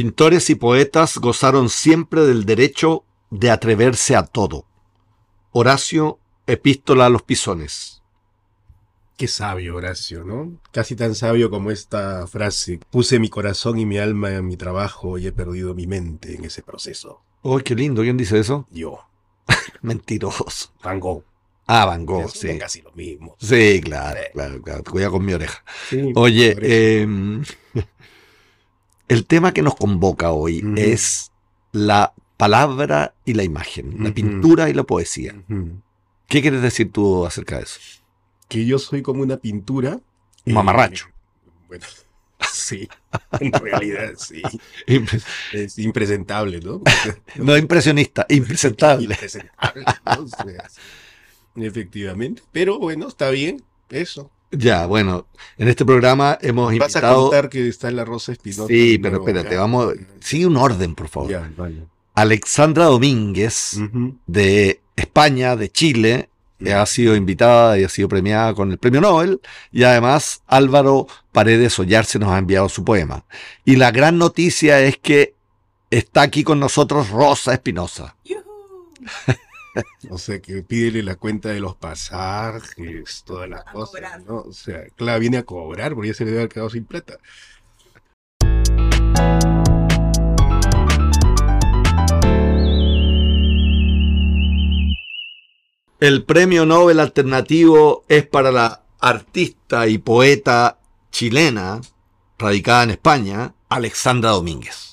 Pintores y poetas gozaron siempre del derecho de atreverse a todo. Horacio, Epístola a los Pisones. Qué sabio, Horacio, ¿no? Casi tan sabio como esta frase. Puse mi corazón y mi alma en mi trabajo y he perdido mi mente en ese proceso. ¡Uy, qué lindo! ¿Quién dice eso? Yo, Mentiroso. Van Gogh. Ah, Van Gogh, sí. casi lo mismo. Sí, claro, claro, claro. Cuidado con mi oreja. Sí, Oye, eh, el tema que nos convoca hoy es la palabra y la imagen, la pintura y la poesía. ¿Qué quieres decir tú acerca de eso? que yo soy como una pintura. Un mamarracho. Bueno, sí, en realidad sí. Es impresentable, ¿no? No impresionista, impresentable. Impresentable, ¿no? O sea, efectivamente. Pero bueno, está bien, eso. Ya, bueno, en este programa hemos Vas a invitado. contar que está la Rosa Espinosa. Sí, pero nuevo espérate, acá. vamos. Sigue un orden, por favor. Ya, vale. Alexandra Domínguez, de España, de Chile, que ha sido invitada y ha sido premiada con el premio Nobel, y además Álvaro Paredes Ollarse nos ha enviado su poema. Y la gran noticia es que está aquí con nosotros Rosa Espinosa. O sea, que pídele la cuenta de los pasajes, todas las A cosas, cobrar. ¿no? O sea, claro, viene a cobrar porque ya se le debe haber quedado sin plata. El premio Nobel alternativo es para la artista y poeta chilena, radicada en España, Alexandra Domínguez.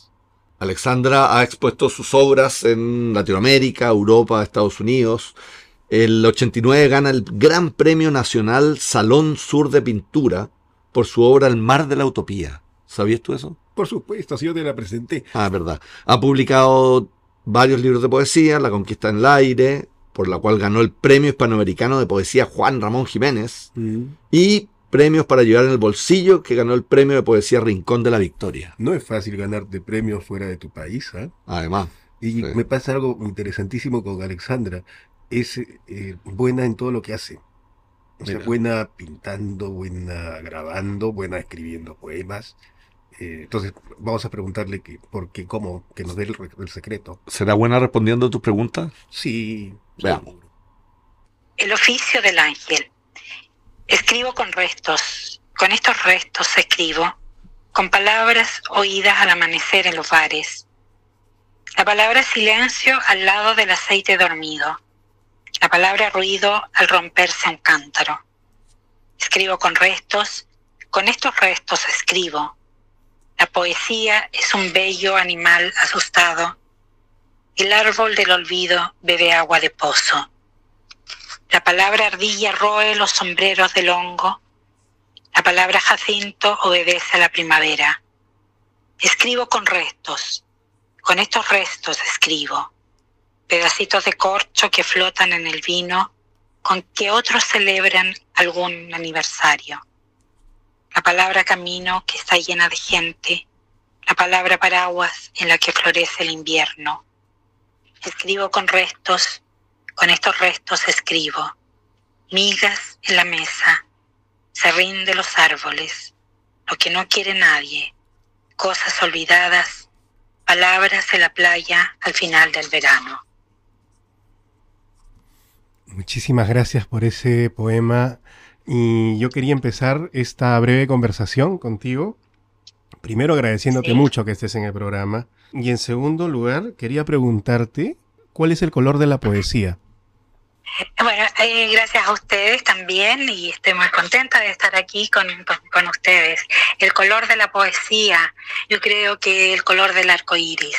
Alexandra ha expuesto sus obras en Latinoamérica, Europa, Estados Unidos. El 89 gana el Gran Premio Nacional Salón Sur de Pintura por su obra El Mar de la Utopía. ¿Sabías tú eso? Por supuesto, así yo te la presenté. Ah, es verdad. Ha publicado varios libros de poesía, La Conquista en el Aire, por la cual ganó el Premio Hispanoamericano de Poesía Juan Ramón Jiménez, y premios para llevar en el bolsillo, que ganó el Premio de Poesía Rincón de la Victoria. No es fácil ganarte premios fuera de tu país, ¿ah? Además, Y Sí. me pasa algo interesantísimo con Alexandra. Es eh, buena en todo lo que hace. O sea, buena pintando, buena grabando, buena escribiendo poemas. Eh, entonces, vamos a preguntarle que, por qué, cómo, que nos dé el, el secreto. ¿será buena respondiendo a tus preguntas? Sí, Veamos. seguro. El oficio del ángel. Escribo con restos. Con estos restos escribo. Con palabras oídas al amanecer en los bares. La palabra silencio al lado del aceite dormido. La palabra ruido al romperse un cántaro. Escribo con restos. Con estos restos escribo. La poesía es un bello animal asustado. El árbol del olvido bebe agua de pozo. La palabra ardilla roe los sombreros del hongo. La palabra jacinto obedece a la primavera. Escribo con restos. Con estos restos escribo. Pedacitos de corcho que flotan en el vino con que otros celebran algún aniversario. La palabra camino que está llena de gente. La palabra paraguas en la que florece el invierno. Escribo con restos con estos restos escribo. Migas en la mesa. Se rinde los árboles. Lo que no quiere nadie. Cosas olvidadas. Palabras en la playa al final del verano. Muchísimas gracias por ese poema. Y yo quería empezar esta breve conversación contigo. Primero agradeciéndote Sí. mucho que estés en el programa. Y en segundo lugar, quería preguntarte cuál es el color de la poesía. Bueno, eh, gracias a ustedes también y estoy muy contenta de estar aquí con, con- ustedes. El color de la poesía, yo creo que el color del arco iris.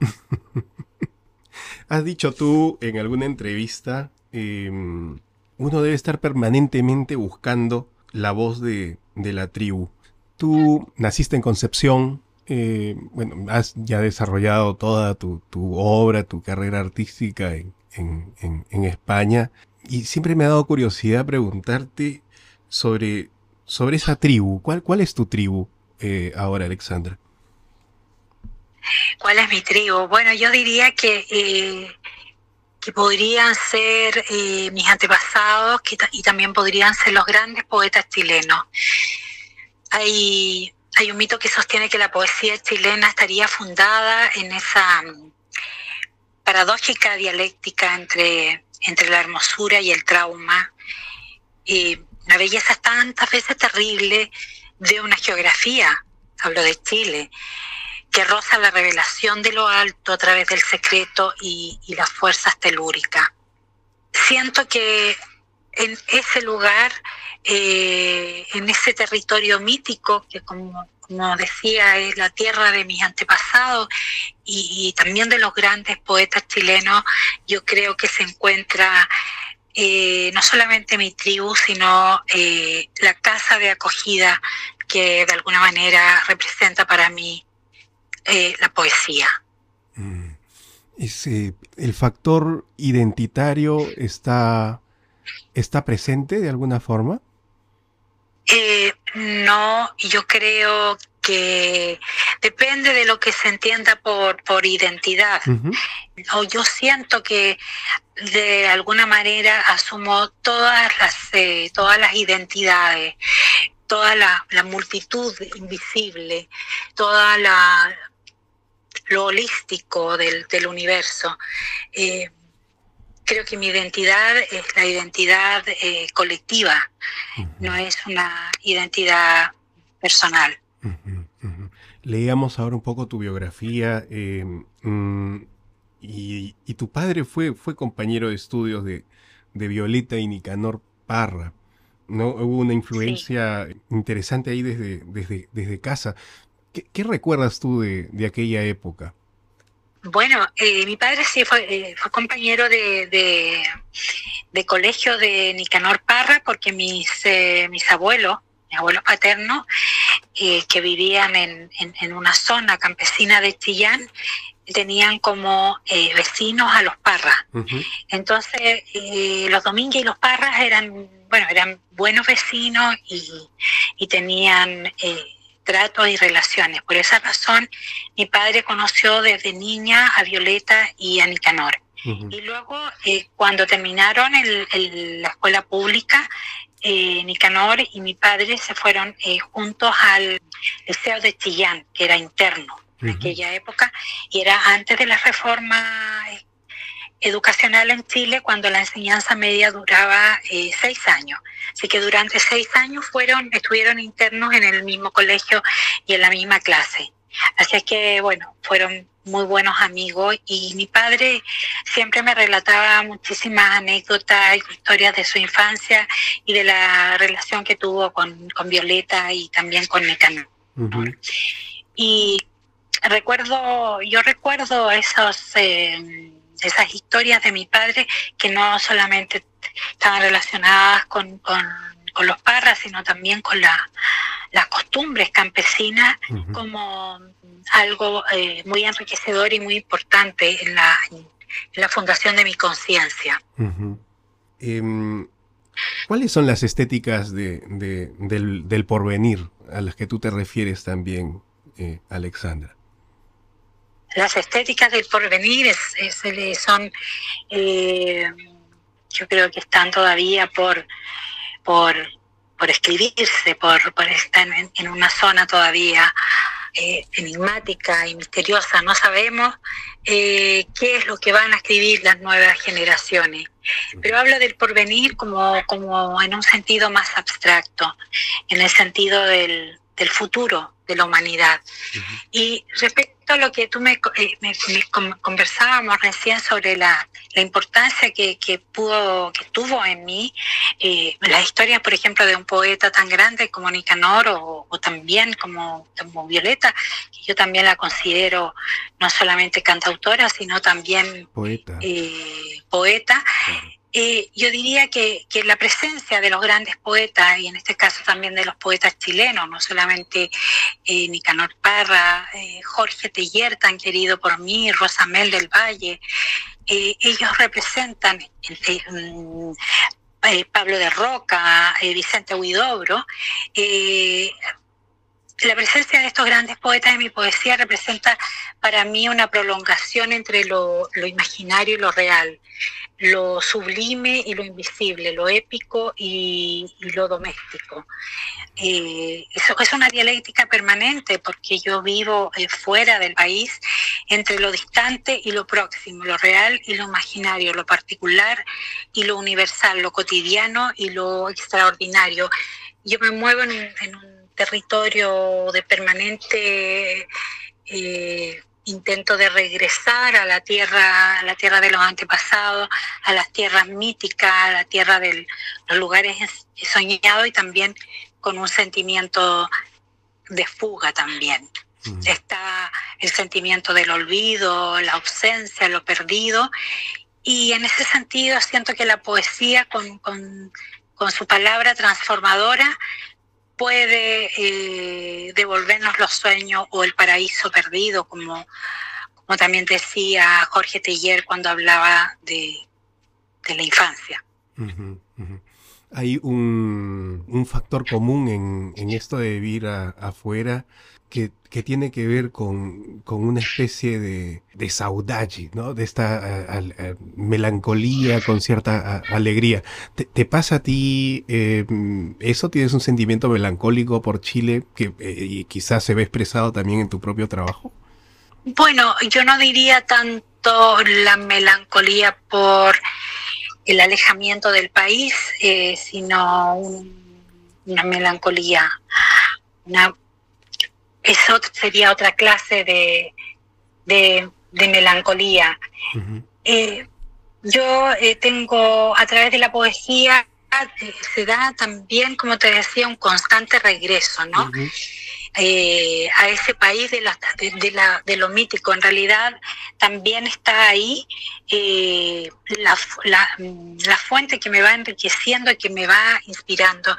Has dicho tú en alguna entrevista, eh, uno debe estar permanentemente buscando la voz de, de la tribu. Tú naciste en Concepción, eh, bueno, has ya desarrollado toda tu, tu obra, tu carrera artística en, en- España, y siempre me ha dado curiosidad preguntarte sobre, sobre esa tribu. ¿Cuál, cuál es tu tribu eh, ahora, Alexandra? ¿Cuál es mi tribu? Bueno, yo diría que, eh, que podrían ser eh, mis antepasados y también podrían ser los grandes poetas chilenos. Hay hay un mito que sostiene que la poesía chilena estaría fundada en esa paradójica dialéctica entre, entre la hermosura y el trauma. Y la belleza tantas veces terrible de una geografía, hablo de Chile, que roza la revelación de lo alto a través del secreto y, y las fuerzas telúricas. Siento que en ese lugar, eh, en ese territorio mítico, que como, decía es la tierra de mis antepasados y, también de los grandes poetas chilenos, yo creo que se encuentra eh, no solamente mi tribu, sino eh, la casa de acogida que de alguna manera representa para mí la poesía. Mm. Ese, ¿El factor identitario está, está presente de alguna forma? Eh, no, yo creo que depende de lo que se entienda por, por identidad. Uh -huh. o yo siento que de alguna manera asumo todas las, eh, todas las identidades, toda la, la multitud invisible, toda la lo holístico del, del universo. Eh, creo que mi identidad es la identidad eh, colectiva, uh -huh. no es una identidad personal. Uh -huh, uh -huh. Leíamos ahora un poco tu biografía eh, mm, y, y, tu padre fue, fue compañero de estudios de, de Violeta y Nicanor Parra. ¿no? Hubo una influencia sí. interesante ahí desde, desde, desde casa. ¿Qué, ¿Qué, recuerdas tú de, de aquella época? Bueno, eh, mi padre sí fue, eh, fue compañero de, de, de, colegio de Nicanor Parra porque mis, eh, mis abuelos, mis abuelos paternos, eh, que vivían en, en, en, una zona campesina de Chillán, tenían como eh, vecinos a los Parras. Uh -huh. Entonces, eh, los Domínguez y los Parras eran, bueno, eran buenos vecinos y, y tenían tratos y relaciones. Por esa razón, mi padre conoció desde niña a Violeta y a Nicanor. Uh -huh. Y luego, eh, cuando terminaron el, el, la escuela pública, eh, Nicanor y mi padre se fueron eh, juntos al Liceo de Chillán, que era interno en uh -huh. aquella época, y era antes de la reforma educacional en Chile cuando la enseñanza media duraba eh, seis años. Así que durante seis años fueron, estuvieron internos en el mismo colegio y en la misma clase. Así que, bueno, fueron muy buenos amigos y mi padre siempre me relataba muchísimas anécdotas y historias de su infancia y de la relación que tuvo con, con Violeta y también con Nicanor. Uh -huh. Y recuerdo, yo recuerdo esos... Eh, esas historias de mi padre que no solamente estaban relacionadas con, con, con los parras, sino también con la, las costumbres campesinas uh -huh. como algo eh, muy enriquecedor y muy importante en la, en la fundación de mi conciencia. Uh -huh. eh, ¿Cuáles son las estéticas de, de, del, del, porvenir a las que tú te refieres también, eh, Alexandra? Las estéticas del porvenir es, es, son, eh, yo creo que están todavía por, por, por escribirse, por, por estar en, en, una zona todavía eh, enigmática y misteriosa. No sabemos eh, qué es lo que van a escribir las nuevas generaciones. Pero habla del porvenir como, como en un sentido más abstracto, en el sentido del, del futuro de la humanidad. Uh -huh. Y respecto a lo que tú me, eh, me, me conversábamos recién sobre la, la importancia que, que, pudo, que tuvo en mí, eh, las historias, por ejemplo, de un poeta tan grande como Nicanor o, o también como, como, Violeta, que yo también la considero no solamente cantautora, sino también poeta. Eh, poeta. Eh, yo diría que, que, la presencia de los grandes poetas, y en este caso también de los poetas chilenos, no solamente eh, Nicanor Parra, eh, Jorge Teller, tan querido por mí, Rosamel del Valle, ellos representan mm, eh, Pablo de Roca, Vicente Huidobro, la presencia de estos grandes poetas en mi poesía representa para mí una prolongación entre lo, imaginario y lo real, lo sublime y lo invisible, lo épico y, lo doméstico. Eh, eso es una dialéctica permanente porque yo vivo eh, fuera del país entre lo distante y lo próximo, lo real y lo imaginario, lo particular y lo universal, lo cotidiano y lo extraordinario. Yo me muevo en un territorio de permanente eh, intento de regresar a la tierra, a la tierra de los antepasados, a las tierras míticas, a la tierra de los lugares soñados y también con un sentimiento de fuga también. Mm. Está el sentimiento del olvido, la ausencia, lo perdido. Y en ese sentido siento que la poesía con, con, con su palabra transformadora puede eh, devolvernos los sueños o el paraíso perdido, como, como también decía Jorge Teller cuando hablaba de, la infancia. Hay un, un, factor común en, en, esto de vivir afuera que, tiene que ver con, una especie de, de saudade, ¿no? De esta melancolía con cierta alegría. ¿Te, pasa a ti eh, eso? ¿Tienes un sentimiento melancólico por Chile que eh, quizás se ve expresado también en tu propio trabajo? Bueno, yo no diría tanto la melancolía por el alejamiento del país, eh, sino una melancolía, una eso sería otra clase de, de, melancolía. Eh, yo eh, tengo, a través de la poesía, eh, se da también, como te decía, un constante regreso, ¿no? Eh, a ese país de, la, de, la, de, lo mítico. En realidad también está ahí eh, la, la, fuente que me va enriqueciendo y que me va inspirando.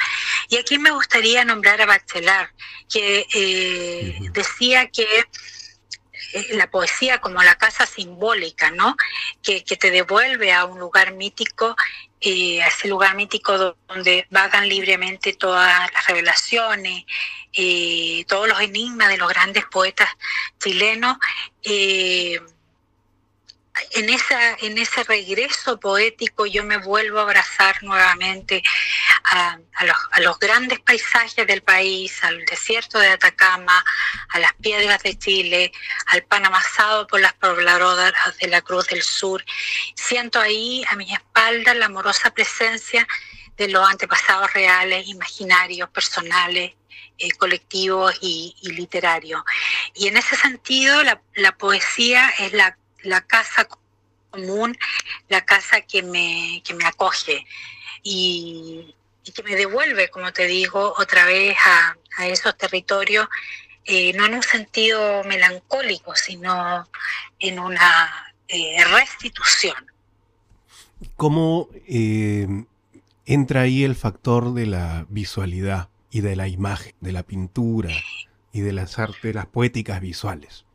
Y aquí me gustaría nombrar a Bachelard, que eh, decía que la poesía como la casa simbólica, ¿no? Que, que, te devuelve a un lugar mítico eh, a ese lugar mítico donde vagan libremente todas las revelaciones, eh, todos los enigmas de los grandes poetas chilenos. Eh, en, esa, en ese regreso poético yo me vuelvo a abrazar nuevamente a, los, grandes paisajes del país, al desierto de Atacama, a las piedras de Chile, al pan amasado por las pobladoras de la Cruz del Sur. Siento ahí a mi espalda la amorosa presencia de los antepasados reales, imaginarios, personales, eh, colectivos y, literarios. Y en ese sentido, la poesía es la la casa común, la casa que me, que me acoge y, que me devuelve, como te digo, otra vez a, esos territorios, eh, no en un sentido melancólico, sino en una eh, restitución. ¿Cómo eh, entra ahí el factor de la visualidad y de la imagen, de la pintura y de las artes, las poéticas visuales?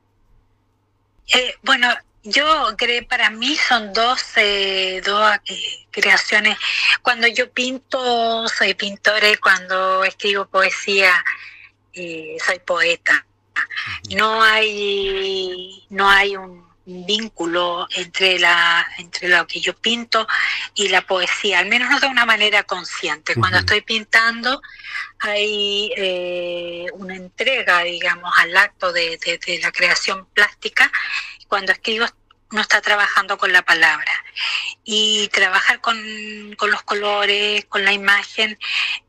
bueno, yo creo, para mí son dos, eh, dos eh, creaciones. Cuando yo pinto, soy pintora y cuando escribo poesía, eh, soy poeta. No hay, no hay un vínculo entre la entre lo que yo pinto y la poesía, al menos no de una manera consciente. Cuando estoy pintando hay una entrega, digamos, al acto de, de la creación plástica cuando escribo no está trabajando con la palabra. Y trabajar con, los colores, con la imagen,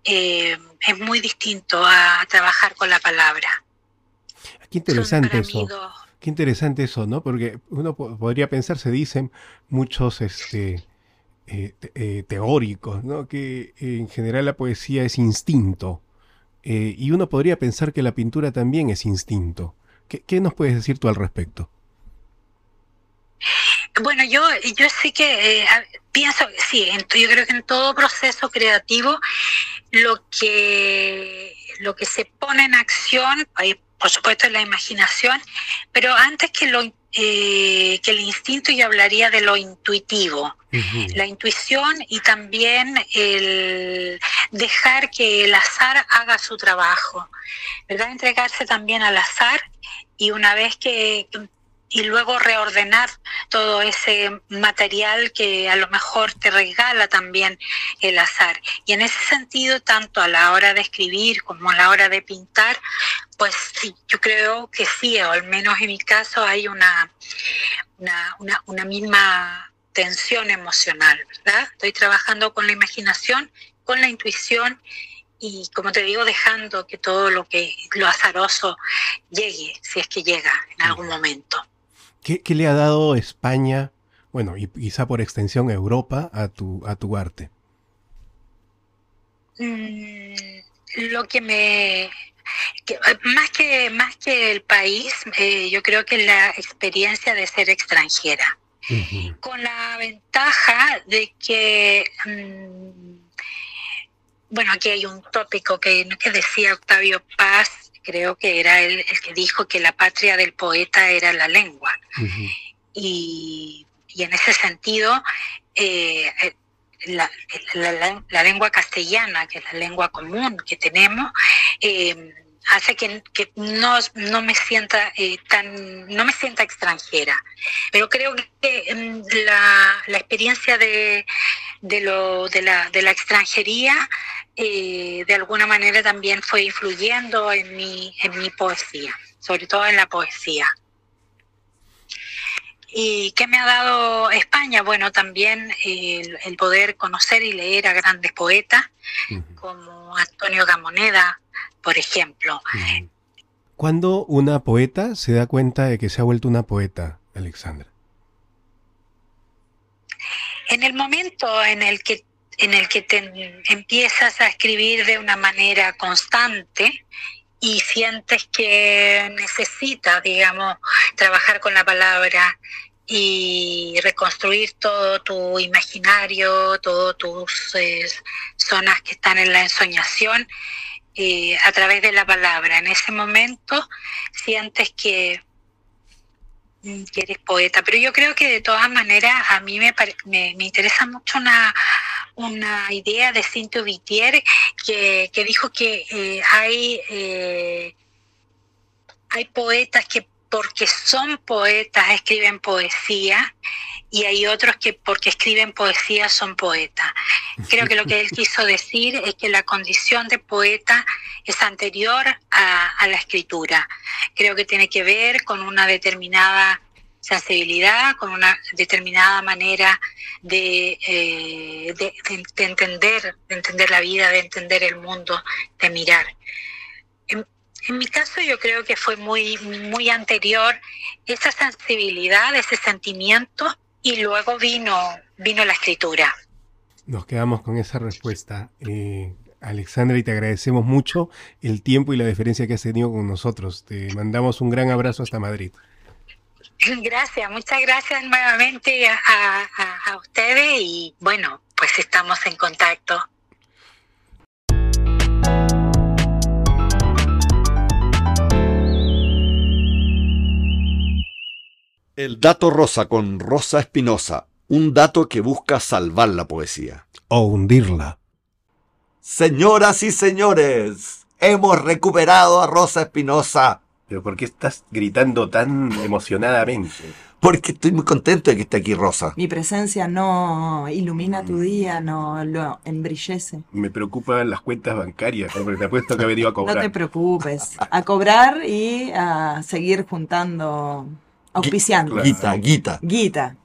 eh, es muy distinto a trabajar con la palabra. Qué interesante eso. Qué interesante eso, ¿no? Porque uno podría pensar, se dicen muchos este, eh, eh, teóricos, ¿no? Que en general la poesía es instinto. y uno podría pensar que la pintura también es instinto. ¿Qué, qué nos puedes decir tú al respecto? Bueno, yo, yo sí que eh, pienso, sí, yo creo que en todo proceso creativo lo que, lo que se pone en acción, por supuesto es la imaginación, pero antes que lo, eh, que el instinto y hablaría de lo intuitivo, la intuición y también el dejar que el azar haga su trabajo, ¿verdad? Entregarse también al azar y una vez que y luego reordenar todo ese material que a lo mejor te regala también el azar. Y en ese sentido, tanto a la hora de escribir como a la hora de pintar, pues sí, yo creo que sí, o al menos en mi caso hay una, una, una, misma tensión emocional, ¿verdad? Estoy trabajando con la imaginación, con la intuición y como te digo, dejando que todo lo que lo azaroso llegue, si es que llega en algún momento. ¿Qué, le ha dado España, bueno, y quizá por extensión Europa, a tu, a tu arte? Mm, lo que me... más, que, más que el país, eh, yo creo que la experiencia de ser extranjera. Con la ventaja de que... Mm, bueno, aquí hay un tópico que, que decía Octavio Paz, creo que era él el que dijo que la patria del poeta era la lengua. y, en ese sentido, eh, eh, la, lengua castellana, que es la lengua común que tenemos, eh, hace que, no, no, me sienta tan no me sienta extranjera pero creo que mm, la, la experiencia de, de, lo, de, la, de la extranjería eh, de alguna manera también fue influyendo en mi, en mi poesía, sobre todo en la poesía. ¿Y qué me ha dado España? Bueno, también el, poder conocer y leer a grandes poetas, como Antonio Gamoneda, por ejemplo. ¿Cuándo una poeta se da cuenta de que se ha vuelto una poeta, Alexandra? En el momento en el que en el que te empiezas a escribir de una manera constante y sientes que necesitas, digamos, trabajar con la palabra y reconstruir todo tu imaginario, todas tus eh, zonas que están en la ensoñación eh, a través de la palabra. En ese momento sientes que que eres poeta, pero yo creo que de todas maneras a mí me, me, interesa mucho una, una idea de Cinto Vitier que, dijo que eh, hay, eh, hay poetas que porque son poetas escriben poesía y hay otros que porque escriben poesía son poetas. Creo que lo que él quiso decir es que la condición de poeta es anterior a, la escritura. Creo que tiene que ver con una determinada sensibilidad, con una determinada manera de, eh, de, entender, de entender la vida, de entender el mundo, de mirar. En mi caso yo creo que fue muy, muy anterior esa sensibilidad, ese sentimiento y luego vino, vino la escritura. Nos quedamos con esa respuesta. Eh, Alexandra, y te agradecemos mucho el tiempo y la deferencia que has tenido con nosotros. Te mandamos un gran abrazo hasta Madrid. Gracias, muchas gracias nuevamente a, a ustedes y bueno, pues estamos en contacto. El dato rosa con Rosa Espinosa, un dato que busca salvar la poesía. O hundirla. Señoras y señores, hemos recuperado a Rosa Espinosa. ¿Pero por qué estás gritando tan emocionadamente? Porque estoy muy contento de que esté aquí Rosa. Mi presencia no ilumina tu día, no lo embrillece. Me preocupan las cuentas bancarias, porque te apuesto que ha venido a cobrar. No te preocupes. A cobrar y a seguir juntando Auspiciando. Guita, guita. Guita.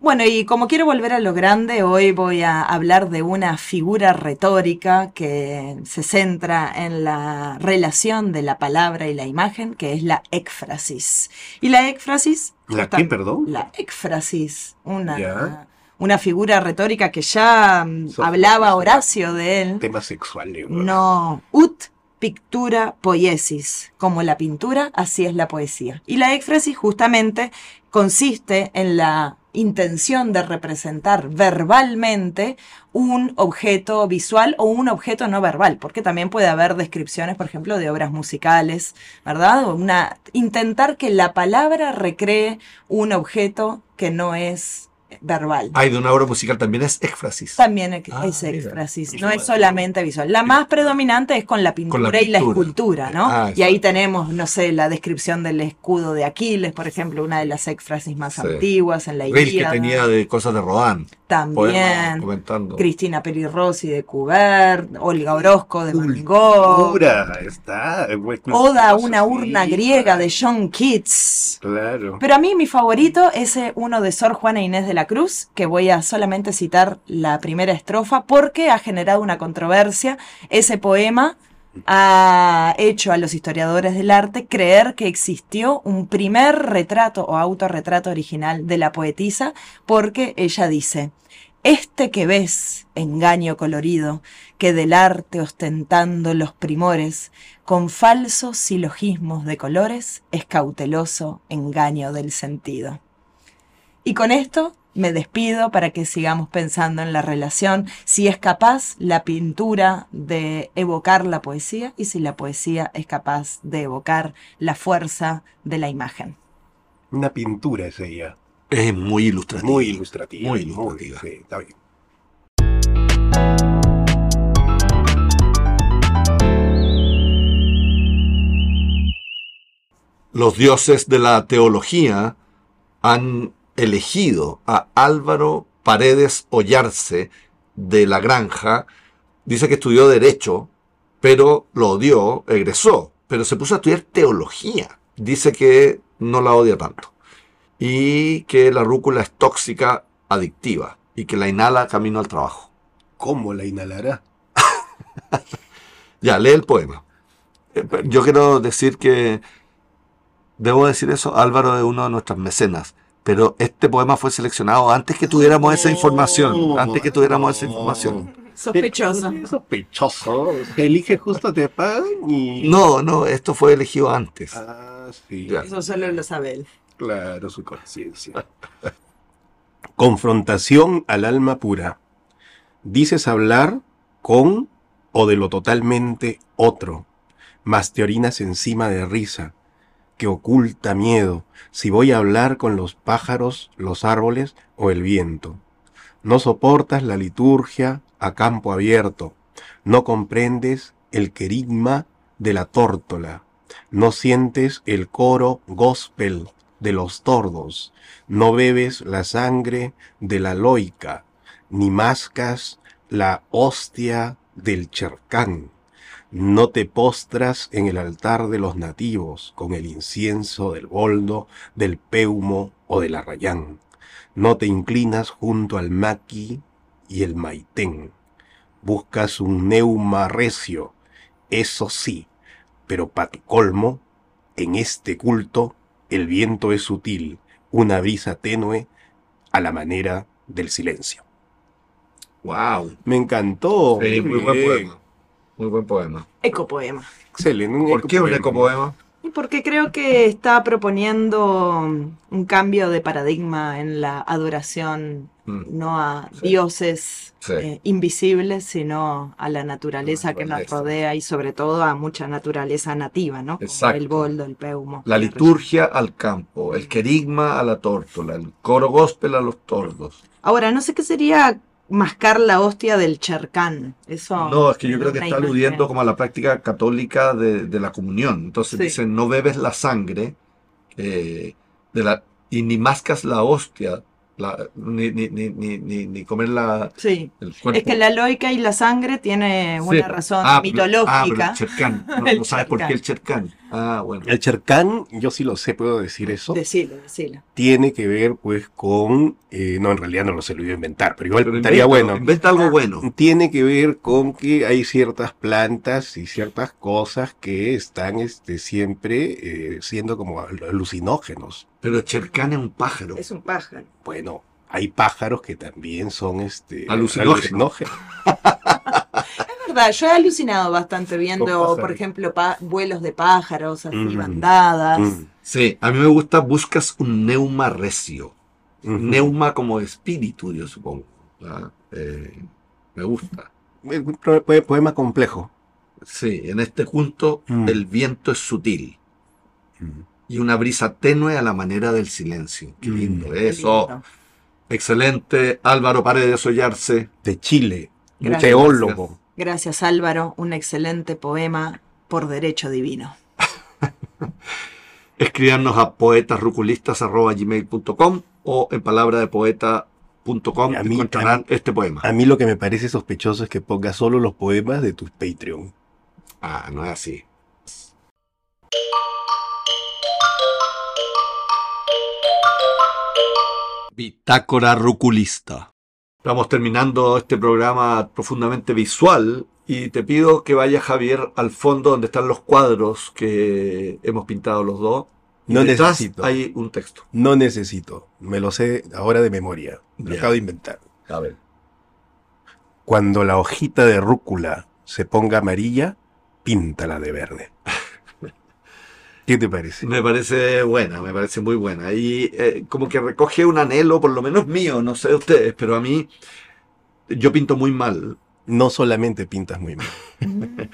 Bueno, y como quiero volver a lo grande, hoy voy a hablar de una figura retórica que se centra en la relación de la palabra y la imagen, que es la éfrasis. Y la éfrasis... ¿La qué, perdón? La éfrasis, una, una figura retórica que ya hablaba Horacio de él. Tema sexual. No, ut pictura poiesis. Como la pintura, así es la poesía. Y la éfrasis justamente consiste en la intención de representar verbalmente un objeto visual o un objeto no verbal, porque también puede haber descripciones, por ejemplo, de obras musicales, ¿verdad? O una, intentar que la palabra recree un objeto que no es verbal. Hay de una obra musical también es éxfrasis. También es Ah, mira. éxfrasis, no es solamente visual. La más predominante es con la pintura, y la pintura. escultura, ¿no? Ah, y ahí tenemos, no sé, la descripción del escudo de Aquiles, por ejemplo, una de las éxfrasis más Sí. antiguas en la que Ilíada. tenía de cosas de Rodin. También. comentando. Cristina Perirossi de Cubert, Olga Orozco de Van Gogh, está. Oda a una urna griega de John Keats. Claro. Pero a mí mi favorito es eh, uno de Sor Juana Inés de la Cruz, que voy a solamente citar la primera estrofa porque ha generado una controversia. Ese poema ha hecho a los historiadores del arte creer que existió un primer retrato o autorretrato original de la poetisa porque ella dice, este que ves, engaño colorido, que del arte ostentando los primores, con falsos silogismos de colores, es cauteloso engaño del sentido. Y con esto me despido para que sigamos pensando en la relación, si es capaz la pintura de evocar la poesía y si la poesía es capaz de evocar la fuerza de la imagen. Una pintura es ella. Es muy ilustrativo. Muy ilustrativa. Muy ilustrativa. sí, está bien. Los dioses de la teología han elegido a Álvaro Paredes Ollarse de la Granja. Dice que estudió Derecho, pero lo odió, egresó, pero se puso a estudiar teología. Dice que no la odia tanto. Y que la rúcula es tóxica, adictiva, y que la inhala camino al trabajo. ¿Cómo la inhalará? Ya, lee el poema. Eh, Yo quiero decir que, debo decir eso, Álvaro es uno de nuestras mecenas, pero este poema fue seleccionado antes que tuviéramos esa información, antes que tuviéramos esa información. Sospechoso. Sospechoso. Elige justo te pagan y. No, no, esto fue elegido antes. Ah, sí. Ya. Eso solo lo sabe él. Claro, su conciencia. Confrontación al alma pura. Dices hablar con o de lo totalmente otro, mas te orinas encima de risa, que oculta miedo, si voy a hablar con los pájaros, los árboles o el viento. No soportas la liturgia a campo abierto, no comprendes el querigma de la tórtola, no sientes el coro gospel de los tordos, no bebes la sangre de la loica, ni mascas la hostia del chercán, no te postras en el altar de los nativos con el incienso del boldo, del peumo o del arrayán, no te inclinas junto al maqui y el maitén, buscas un neuma recio, eso sí, pero pa' tu colmo, en este culto el viento es sutil, una brisa tenue a la manera del silencio. Wow. Me encantó. Sí, muy buen poema. Muy buen poema. Ecopoema. Excelente. un ¿Por qué un ecopoema. porque creo que está proponiendo un cambio de paradigma en la adoración, Mm. no a Sí. dioses Sí. eh, invisibles, sino a la naturaleza que nos rodea y sobre todo a mucha naturaleza nativa, ¿no? Como Exacto. el boldo, el peumo. La liturgia al campo, el querigma a la tórtola, el coro gospel a los tordos. Ahora, no sé qué sería mascar la hostia del chercán. Eso. No, es que yo creo que está imagen. aludiendo como a la práctica católica de, de la comunión. Entonces Sí. dicen, no bebes la sangre eh, de la, y ni mascas la hostia, la- ni, ni, ni, ni, comer la, Sí. el cuerpo. Es que la loica y la sangre tiene Sí, una razón ah, mitológica. Ah, pero el chercán. No, sabes por qué el chercán. Ah, bueno. El chercán, yo sí lo sé, puedo decir eso. Decilo, decilo. Tiene que ver, pues, con. eh, no, en realidad no lo sé, lo iba a inventar, pero igual Pero estaría inventa- bueno. Inventa algo bueno. Tiene que ver con que hay ciertas plantas y ciertas cosas que están este, siempre eh, siendo como al- alucinógenos. Pero el chercán es un pájaro. Es un pájaro. Bueno, hay pájaros que también son este, Alucinógenos. alucinógenos. Verdad, yo he alucinado bastante viendo, por ejemplo, pa- vuelos de pájaros, así, Mm. bandadas. Mm. Sí, a mí me gusta buscas un neuma recio. Neuma como espíritu, yo supongo. Eh, me gusta. Un poema complejo. Sí, en este punto Mm. el viento es sutil y una brisa tenue a la manera del silencio. Qué Mm. lindo. Qué Eso, lindo. excelente. Álvaro Paredes Ollarse. De Chile. Un Gracias. teólogo. Gracias Álvaro, un excelente poema por derecho divino. Escribirnos a poetasruculistas.gmail.com o en palabra de poeta.com A mí- encontrarán este poema. A mí lo que me parece sospechoso es que pongas solo los poemas de tus Patreon. Ah, no es así. Bitácora Ruculista. Estamos terminando este programa profundamente visual y te pido que vayas, Javier, al fondo donde están los cuadros que hemos pintado los dos. No necesito. Hay un texto. No necesito. Me lo sé ahora de memoria. Me lo acabo de inventar. A ver. Cuando la hojita de rúcula se ponga amarilla, píntala de verde. ¿Qué te parece? Me parece buena, me parece muy buena. Y eh, como que recoge un anhelo, por lo menos mío, no sé de ustedes, pero a mí yo pinto muy mal. No solamente pintas muy mal.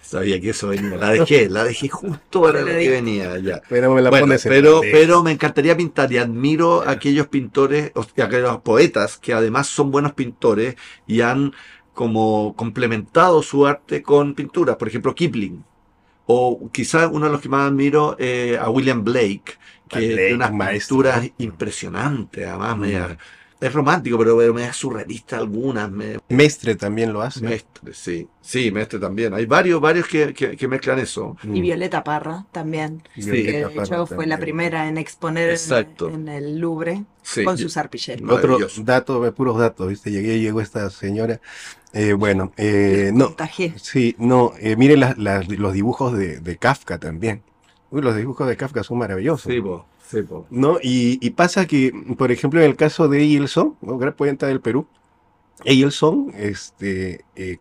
Sabía que eso venía. La dejé, la dejé justo para lo que venía ya. Pero me la Bueno, pones pero, pero me encantaría pintar y admiro a aquellos pintores, o sea, aquellos poetas que además son buenos pintores y han como complementado su arte con pinturas. Por ejemplo, Kipling. O quizás uno de los que más admiro, eh, a William Blake, que Blake, tiene unas un maestro. pinturas impresionantes, además. Mm. media- es romántico, pero, pero media surrealista algunas. me- Mestre también lo hace. Mestre, sí. Sí, Mestre también. Hay varios, varios que, que- que mezclan eso. Mm. Y Violeta Parra también. Sí. que Violeta de Parra hecho fue la primera en exponer en- Exacto. en el Louvre Sí. con sus arpilleros. Otro dato, puros datos, ¿viste? Llegué, llegó esta señora. Eh, bueno, eh, no, Contagié. sí, no, eh, miren las- las- los dibujos de, de Kafka también. Uy, los dibujos de Kafka son maravillosos. Sí, po, sí, po. ¿no? Y, y pasa que, por ejemplo, en el caso de Eilson, un gran poeta del Perú, Eilson este, eh,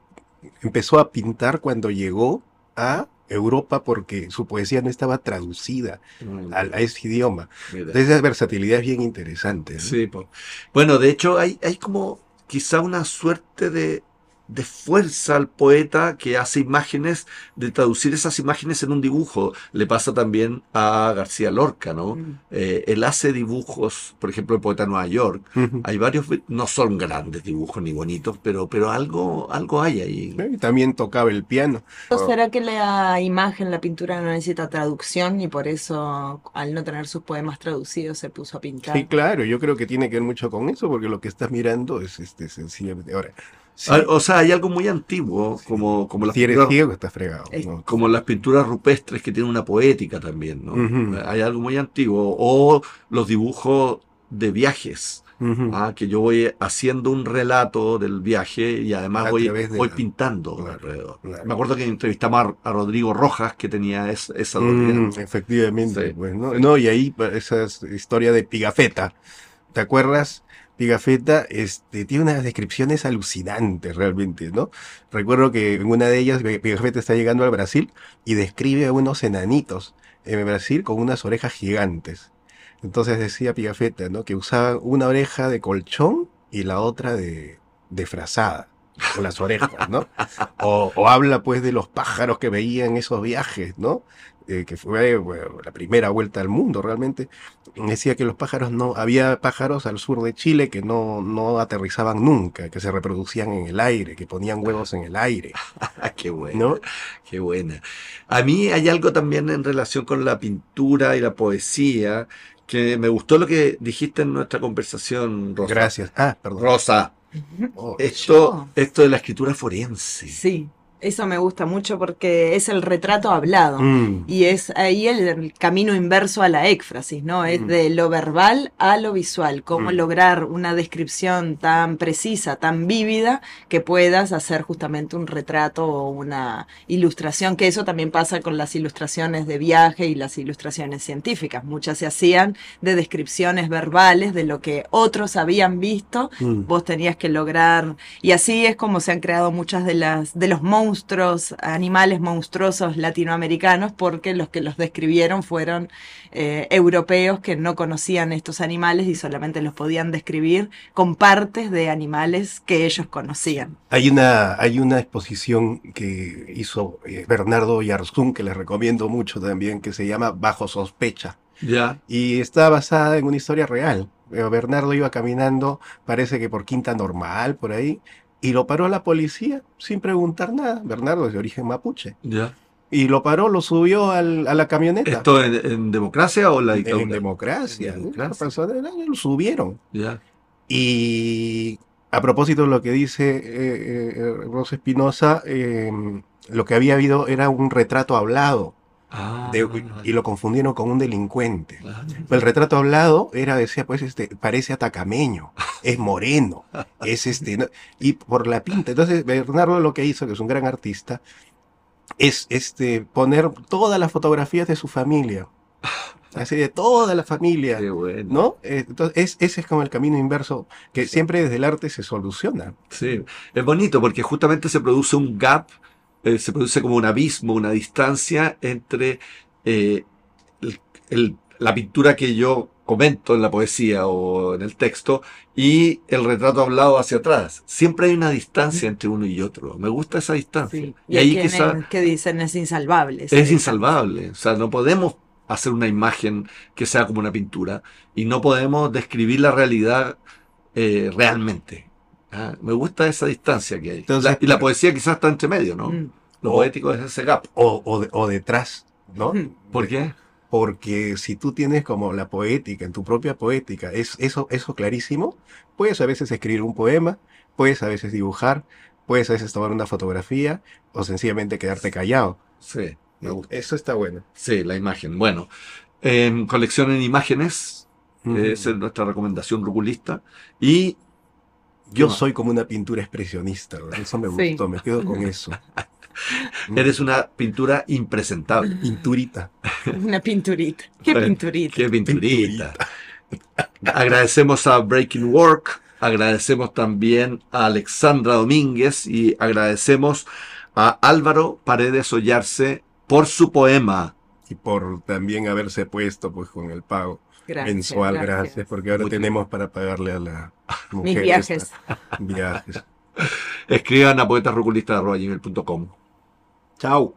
empezó a pintar cuando llegó a Europa porque su poesía no estaba traducida a, a ese idioma. Mira. Esa versatilidad es bien interesante. ¿no? Sí, po. Bueno, de hecho hay, hay como quizá una suerte de, de fuerza al poeta que hace imágenes, de traducir esas imágenes en un dibujo. Le pasa también a García Lorca, ¿no? Mm. Eh, él hace dibujos, por ejemplo, el poeta de Nueva York. Hay varios, no son grandes dibujos ni bonitos, pero, pero algo, algo hay ahí. Y también tocaba el piano. ¿O ¿Será que la imagen, la pintura no necesita traducción y por eso al no tener sus poemas traducidos se puso a pintar? Sí, claro, yo creo que tiene que ver mucho con eso, porque lo que estás mirando es este, sencillamente. Ahora, Ah, O sea, hay algo muy antiguo, como, como las si eres pinturas- ciego, estás fregado. Como las pinturas rupestres que tienen una poética también, ¿no? Hay algo muy antiguo. O los dibujos de viajes. ¿ah? que yo voy haciendo un relato del viaje y además A voy, voy la- pintando Claro, alrededor. claro. Me acuerdo que entrevistamos a, a Rodrigo Rojas, que tenía es- esa Mm, efectivamente, Sí. pues, ¿no? No, y ahí pa- esa es historia de Pigafetta. ¿Te acuerdas? Pigafetta este, tiene unas descripciones alucinantes realmente, ¿no? Recuerdo que en una de ellas Pi- Pigafetta está llegando al Brasil y describe a unos enanitos en Brasil con unas orejas gigantes. Entonces decía Pigafetta, ¿no? Que usaban una oreja de colchón y la otra de, de frazada. Con las orejas, ¿no? O, o habla pues de los pájaros que veía en esos viajes, ¿no? Eh, que fue bueno, la primera vuelta al mundo realmente. Decía que los pájaros no, había pájaros al sur de Chile que no, no aterrizaban nunca, que se reproducían en el aire, que ponían huevos en el aire, qué buena, ¿no? qué buena. A mí hay algo también en relación con la pintura y la poesía que me gustó lo que dijiste en nuestra conversación, Rosa. Gracias. Ah, perdón. Rosa, Oh, esto, esto de la escritura forense. Sí, eso me gusta mucho porque es el retrato hablado. mm, Y es ahí el, el camino inverso a la éfrasis, ¿no? Es Mm. de lo verbal a lo visual. Cómo Mm. lograr una descripción tan precisa, tan vívida, que puedas hacer justamente un retrato o una ilustración, que eso también pasa con las ilustraciones de viaje y las ilustraciones científicas. Muchas se hacían de descripciones verbales de lo que otros habían visto vos tenías que lograr y así es como se han creado muchas de las de los monstruos monstruos, animales monstruosos latinoamericanos, porque los que los describieron fueron eh, europeos que no conocían estos animales y solamente los podían describir con partes de animales que ellos conocían. Hay una, hay una exposición que hizo eh, Bernardo Yarzún, que les recomiendo mucho también, que se llama Bajo Sospecha. Ya. Y está basada en una historia real. Eh, Bernardo iba caminando, parece que por Quinta Normal, por ahí, y lo paró la policía sin preguntar nada. Bernardo es de origen mapuche. Ya. Y lo paró, lo subió al- a la camioneta. ¿Esto en, en democracia o la dictadura? en democracia. Democracia. De año, lo subieron. Ya. Y a propósito de lo que dice eh, eh, Rosa Espinosa, eh, lo que había habido era un retrato hablado Ah, de- y lo confundieron con un delincuente. ah, El retrato hablado era, decía, pues, este, parece atacameño, es moreno, es este, ¿no? y por la pinta. Entonces, Bernardo lo que hizo, que es un gran artista, es este, poner todas las fotografías de su familia. Así de toda la familia. Qué bueno. ¿No? Eh, Entonces, es- ese es como el camino inverso, que siempre desde el arte se soluciona. Sí, es bonito porque justamente se produce un gap, eh, se produce como un abismo, una distancia entre eh, el- el- la pintura que yo comento en la poesía o en el texto y el retrato hablado hacia atrás. Siempre hay una distancia entre uno y otro. Me gusta esa distancia. Sí. Y, ahí quizá que dicen es insalvable. es distancia. insalvable. O sea, no podemos hacer una imagen que sea como una pintura y no podemos describir la realidad eh, realmente. Ah, Me gusta esa distancia que hay. Entonces, La- y la poesía quizás está entre medio, ¿no? Mm. Lo O- poético es ese gap. O, o, o detrás, ¿no? Ujú. ¿Por qué? Porque si tú tienes como la poética, en tu propia poética, es eso, eso clarísimo, puedes a veces escribir un poema, puedes a veces dibujar, puedes a veces tomar una fotografía o sencillamente quedarte callado. Sí, me gusta. Eso está bueno. Sí, la imagen. Bueno, en coleccionen imágenes, esa es nuestra recomendación ruculista. Y Yo soy como una pintura expresionista, ¿verdad? eso me Sí. gustó, me quedo con eso. Eres una pintura impresentable. pinturita. Una pinturita. ¿Qué pinturita? Qué pinturita. Agradecemos a Breaking Work, agradecemos también a Alexandra Domínguez y agradecemos a Álvaro Paredes Ollarse por su poema. Y por también haberse puesto pues con el pago Gracias, mensual, gracias. porque ahora tenemos para pagarle a la Mis mujer viajes. esta, viajes. Escriban a poetasruculista.com. Chao.